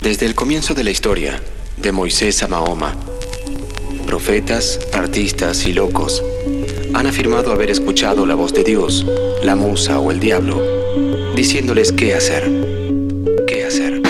Desde el comienzo de la historia, de Moisés a Mahoma, profetas, artistas y locos han afirmado haber escuchado la voz de Dios, la musa o el diablo, diciéndoles qué hacer. ¿Qué hacer?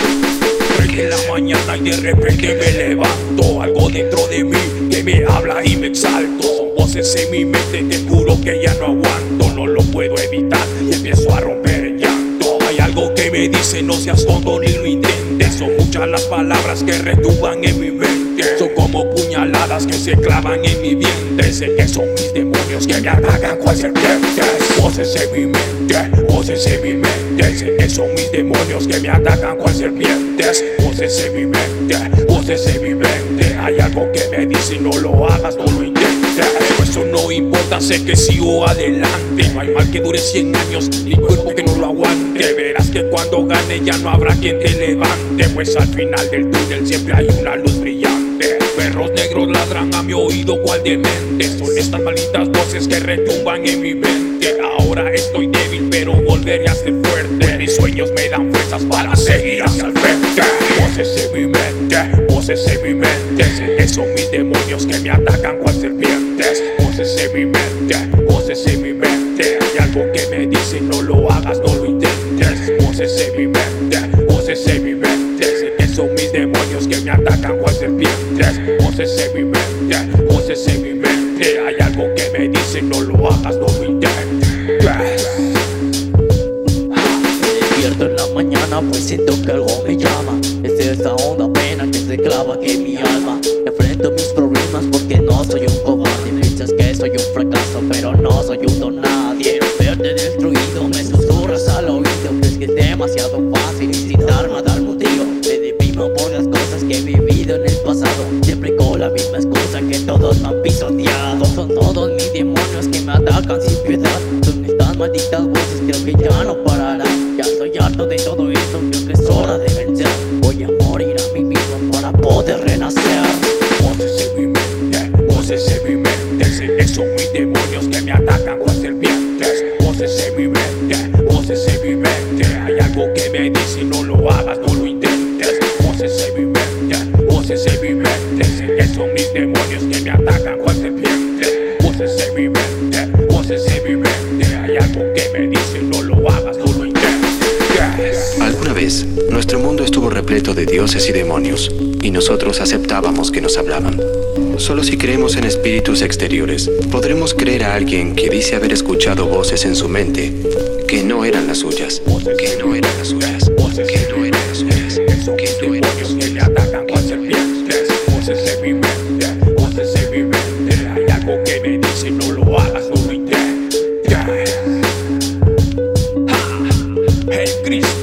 en la mañana y de repente me levanto Algo dentro de mí que me habla y me exalto Son voces en mi mente, te juro que ya no aguanto No lo puedo evitar y empiezo a romper el llanto Hay algo que me dice no seas tonto ni lo intentes Son muchas las palabras que retumban en mi mente. Son como puñaladas que se clavan en mi vientre Sé que son mis demonios que me atacan cual serpientes. Voces en mi mente, voces en mi mente. Sé que son mis demonios que me atacan cual serpientes. Voces en mi mente, voces en Hay algo que me dice no lo hagas, no lo intentes Pero eso no importa, sé que sigo adelante. No hay mal que dure 100 años, ni cuerpo que no lo aguante. Verás que cuando gane ya no habrá quien te levante. Pues al final del túnel siempre hay una luz brillante. Perros negros ladran a mi oído cual demente Son estas malditas voces que retumban en mi mente Ahora estoy débil pero volveré a ser fuerte. Mis sueños me dan fuerzas para seguir hacia el frente. Voces en mi mente, voces en mi mente. Son mis demonios que me atacan cual serpientes. Voces en mi mente, voces en mi mente. Hay algo que me dice no lo hagas, no lo intentes. Voces en mi mente, voces en mi mente. Son mis demonios que me atacan cual serpientes. Voces en mi mente, voces en mi mente. Hay algo que me dice no lo hagas, no lo intentes despierto en la mañana pues siento que algo me llama. Es esa onda pena que se clava aquí en mi alma. Enfrento mis problemas porque no soy un cobarde. Piensas que soy un fracaso pero no soy un don nadie. Verte destruido me susurras al oído. Es que es demasiado fácil incitarme dar motivo Me deprimo por las cosas que he vivido en el pasado. Siempre con la misma excusa que todos me han pisoteado. Son todos mis demonios que me atacan sin piedad. Son estas malditas voces creo que ya no pararán Ya estoy harto de todo esto, creo que es hora de vencer. Voy a morir a mí mismo para poder renacer. Voces en mi mente, voces en mi mente. Son mis demonios que me atacan cual serpientes. Voces en mi mente, voces en mi mente. Hay algo que me dice no lo hagas, no lo intentes. Voces en mi mente, voces en mi mente. Que son mis demonios que me atacan cual serpientes. Voces en mi mente, voces en mi mente Alguna vez, nuestro mundo estuvo repleto de dioses y demonios, y nosotros aceptábamos que nos hablaban. Solo si creemos en espíritus exteriores, podremos creer a alguien que dice haber escuchado voces en su mente que no eran las suyas, que no eran las suyas, Cristo.